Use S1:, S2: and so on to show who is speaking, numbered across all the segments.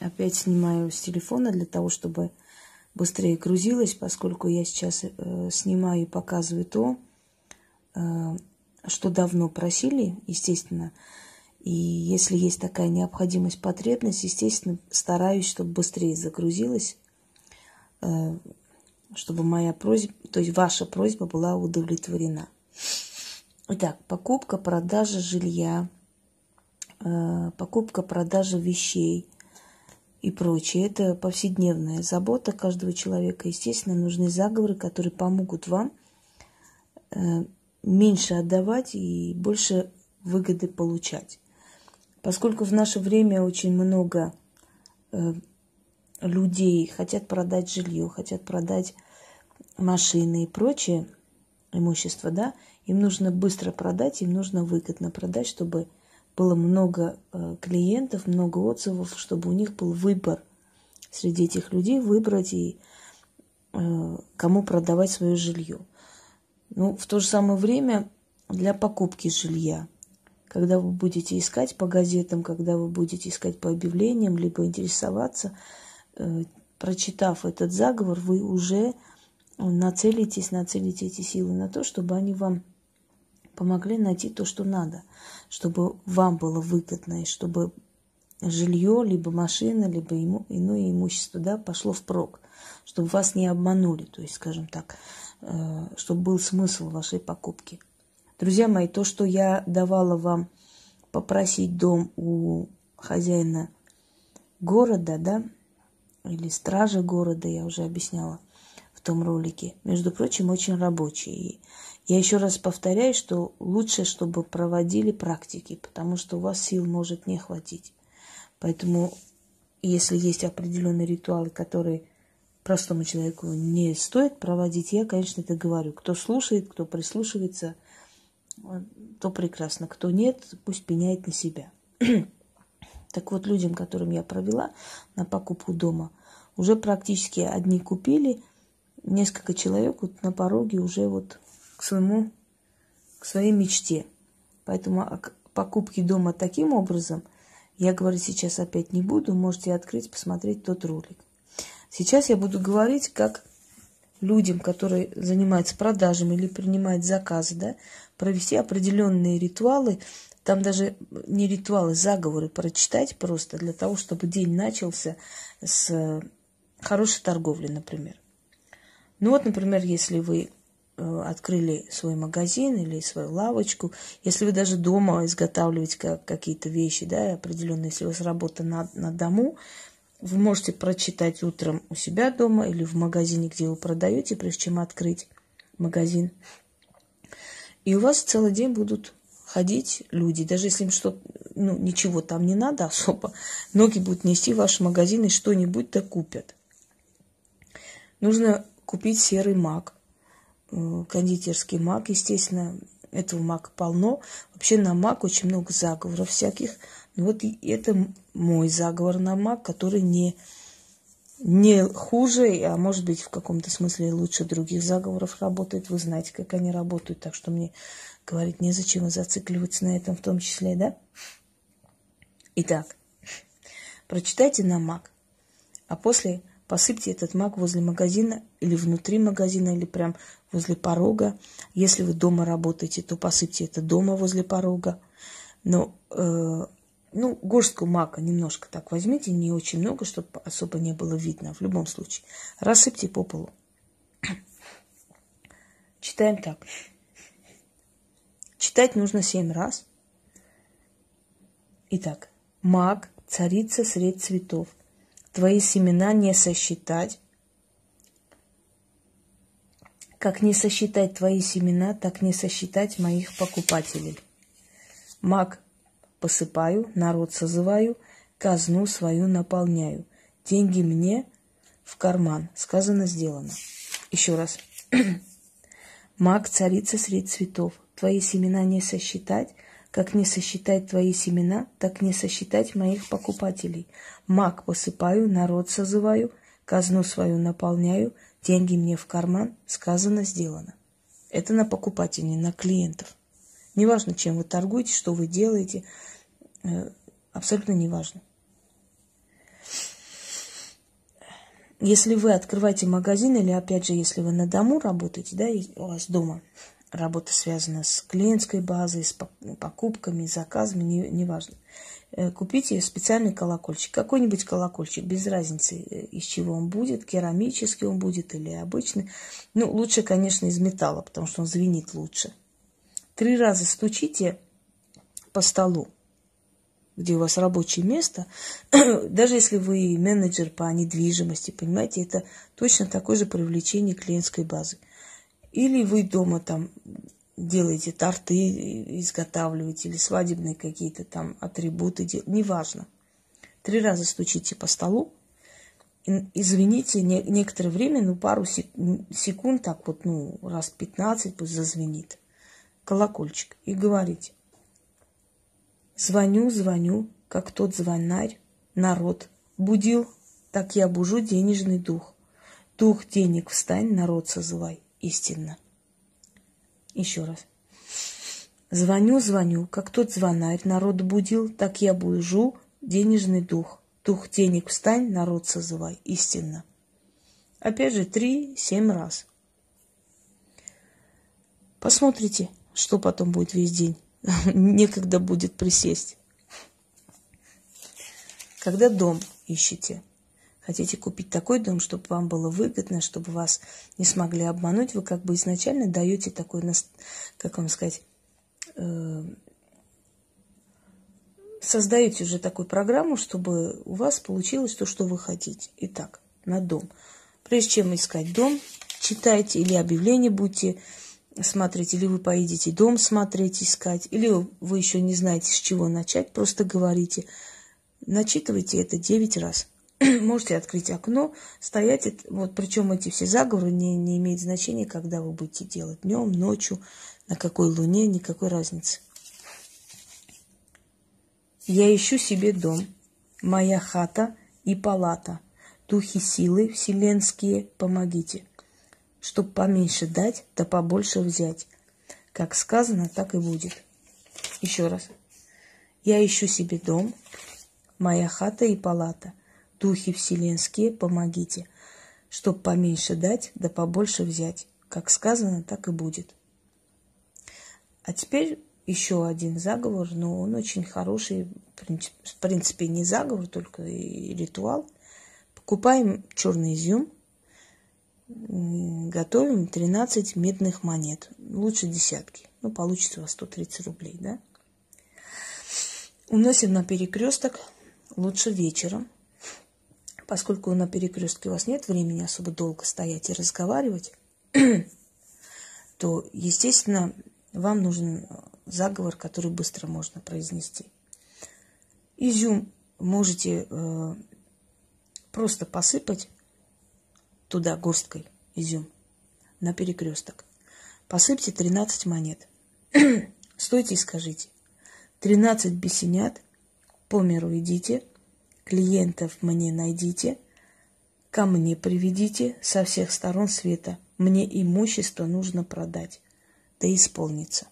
S1: опять снимаю с телефона для того, чтобы быстрее грузилось, поскольку я сейчас э, снимаю и показываю то, э, что давно просили, естественно. И если есть такая необходимость, потребность, естественно, стараюсь, чтобы быстрее загрузилось, э, чтобы моя просьба, то есть ваша просьба была удовлетворена. Итак, покупка, продажа жилья, э, покупка, продажа вещей и прочее. Это повседневная забота каждого человека. Естественно, нужны заговоры, которые помогут вам э, меньше отдавать и больше выгоды получать. Поскольку в наше время очень много э, людей хотят продать жилье, хотят продать машины и прочее имущество, да, им нужно быстро продать, им нужно выгодно продать, чтобы было много э, клиентов, много отзывов, чтобы у них был выбор среди этих людей выбрать и э, кому продавать свое жилье. Ну, в то же самое время для покупки жилья, когда вы будете искать по газетам, когда вы будете искать по объявлениям, либо интересоваться, э, прочитав этот заговор, вы уже нацелитесь, нацелите эти силы на то, чтобы они вам помогли найти то, что надо, чтобы вам было выгодно, и чтобы жилье, либо машина, либо ему, иное имущество да, пошло впрок, чтобы вас не обманули, то есть, скажем так, Э, чтобы был смысл вашей покупки. Друзья мои, то, что я давала вам попросить дом у хозяина города, да, или стража города, я уже объясняла в том ролике, между прочим, очень рабочий. И я еще раз повторяю, что лучше, чтобы проводили практики, потому что у вас сил может не хватить. Поэтому, если есть определенные ритуалы, которые простому человеку не стоит проводить, я, конечно, это говорю. Кто слушает, кто прислушивается, то прекрасно. Кто нет, пусть пеняет на себя. так вот, людям, которым я провела на покупку дома, уже практически одни купили, несколько человек вот на пороге уже вот к своему, к своей мечте. Поэтому о покупке дома таким образом я говорить сейчас опять не буду. Можете открыть, посмотреть тот ролик. Сейчас я буду говорить, как людям, которые занимаются продажами или принимают заказы, да, провести определенные ритуалы, там даже не ритуалы, заговоры прочитать просто для того, чтобы день начался с хорошей торговли, например. Ну вот, например, если вы открыли свой магазин или свою лавочку, если вы даже дома изготавливаете какие-то вещи, да, определенные, если у вас работа на, на дому, вы можете прочитать утром у себя дома или в магазине, где вы продаете, прежде чем открыть магазин. И у вас целый день будут ходить люди, даже если им что ну, ничего там не надо особо, ноги будут нести в ваш магазин и что-нибудь то купят. Нужно купить серый мак, э, кондитерский мак, естественно, этого мака полно. Вообще на мак очень много заговоров всяких – и вот это мой заговор на маг, который не, не хуже, а может быть в каком-то смысле лучше других заговоров работает. Вы знаете, как они работают, так что мне говорить незачем зацикливаться на этом в том числе, да? Итак, прочитайте на маг, а после посыпьте этот маг возле магазина или внутри магазина, или прям возле порога. Если вы дома работаете, то посыпьте это дома возле порога. Но э, ну, горстку мака немножко так возьмите, не очень много, чтобы особо не было видно. В любом случае, рассыпьте по полу. Читаем так. Читать нужно семь раз. Итак, маг, царица средь цветов. Твои семена не сосчитать. Как не сосчитать твои семена, так не сосчитать моих покупателей. Маг, посыпаю, народ созываю, казну свою наполняю. Деньги мне в карман. Сказано, сделано. Еще раз. Маг, царица средь цветов. Твои семена не сосчитать, как не сосчитать твои семена, так не сосчитать моих покупателей. Маг посыпаю, народ созываю, казну свою наполняю, деньги мне в карман, сказано, сделано. Это на покупателей, на клиентов. Неважно, чем вы торгуете, что вы делаете, э, абсолютно неважно. если вы открываете магазин, или опять же, если вы на дому работаете, да, у вас дома работа связана с клиентской базой, с покупками, заказами, неважно. Не э, Купите специальный колокольчик, какой-нибудь колокольчик, без разницы, э, из чего он будет, керамический он будет или обычный. Ну, лучше, конечно, из металла, потому что он звенит лучше. Три раза стучите по столу, где у вас рабочее место, даже если вы менеджер по недвижимости, понимаете, это точно такое же привлечение клиентской базы. Или вы дома там делаете торты, изготавливаете, или свадебные какие-то там атрибуты, неважно. Три раза стучите по столу, извините, не, некоторое время, ну, пару секунд, так вот, ну, раз 15 пусть зазвенит колокольчик и говорите. Звоню, звоню, как тот звонарь, народ. Будил, так я бужу денежный дух. Дух денег встань, народ созывай, истинно. Еще раз. Звоню, звоню, как тот звонарь, народ будил, так я бужу денежный дух. Дух денег встань, народ созывай, истинно. Опять же, три-семь раз. Посмотрите, что потом будет весь день. некогда будет присесть. Когда дом ищете, хотите купить такой дом, чтобы вам было выгодно, чтобы вас не смогли обмануть, вы как бы изначально даете такой, как вам сказать, э, создаете уже такую программу, чтобы у вас получилось то, что вы хотите. Итак, на дом. Прежде чем искать дом, читайте или объявление будьте смотреть, или вы поедете дом смотреть, искать, или вы еще не знаете, с чего начать, просто говорите. Начитывайте это 9 раз. Можете открыть окно, стоять, вот причем эти все заговоры не, не имеют значения, когда вы будете делать, днем, ночью, на какой луне, никакой разницы. Я ищу себе дом, моя хата и палата, духи силы вселенские, помогите чтоб поменьше дать, да побольше взять. Как сказано, так и будет. Еще раз. Я ищу себе дом, моя хата и палата. Духи вселенские, помогите, чтоб поменьше дать, да побольше взять. Как сказано, так и будет. А теперь еще один заговор, но он очень хороший, в принципе, не заговор, только и ритуал. Покупаем черный изюм, готовим 13 медных монет. Лучше десятки. Ну, получится у вас 130 рублей, да? Уносим на перекресток, лучше вечером. Поскольку на перекрестке у вас нет времени особо долго стоять и разговаривать, то, естественно, вам нужен заговор, который быстро можно произнести. Изюм можете э, просто посыпать туда горсткой изюм на перекресток. Посыпьте 13 монет. Стойте и скажите. 13 бесенят, по миру идите, клиентов мне найдите, ко мне приведите со всех сторон света. Мне имущество нужно продать, да исполнится.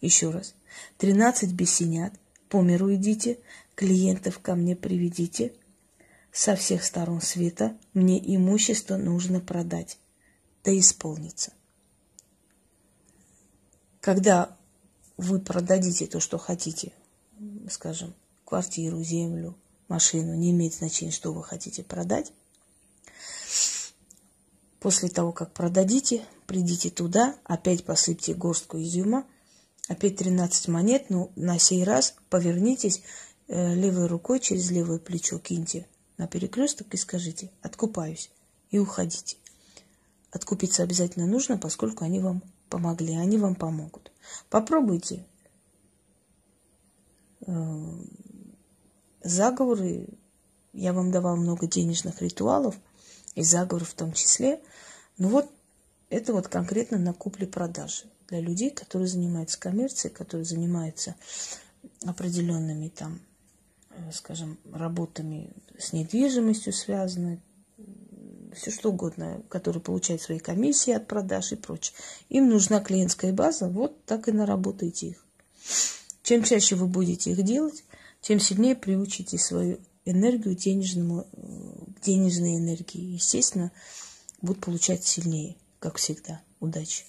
S1: Еще раз. 13 бесенят, по миру идите, клиентов ко мне приведите, со всех сторон света мне имущество нужно продать, да исполнится. Когда вы продадите то, что хотите, скажем, квартиру, землю, машину, не имеет значения, что вы хотите продать, после того, как продадите, придите туда, опять посыпьте горстку изюма, опять 13 монет, но на сей раз повернитесь э, левой рукой через левое плечо, киньте на перекресток и скажите «откупаюсь» и уходите. Откупиться обязательно нужно, поскольку они вам помогли, они вам помогут. Попробуйте э, заговоры. Я вам давал много денежных ритуалов, и заговоров в том числе. Но вот это вот конкретно на купле-продаже для людей, которые занимаются коммерцией, которые занимаются определенными там Э, скажем, работами с недвижимостью связаны, все что угодно, которые получают свои комиссии от продаж и прочее. Им нужна клиентская база, вот так и наработайте их. Чем чаще вы будете их делать, тем сильнее приучите свою энергию денежному, денежные энергии. Естественно, будут получать сильнее, как всегда. Удачи!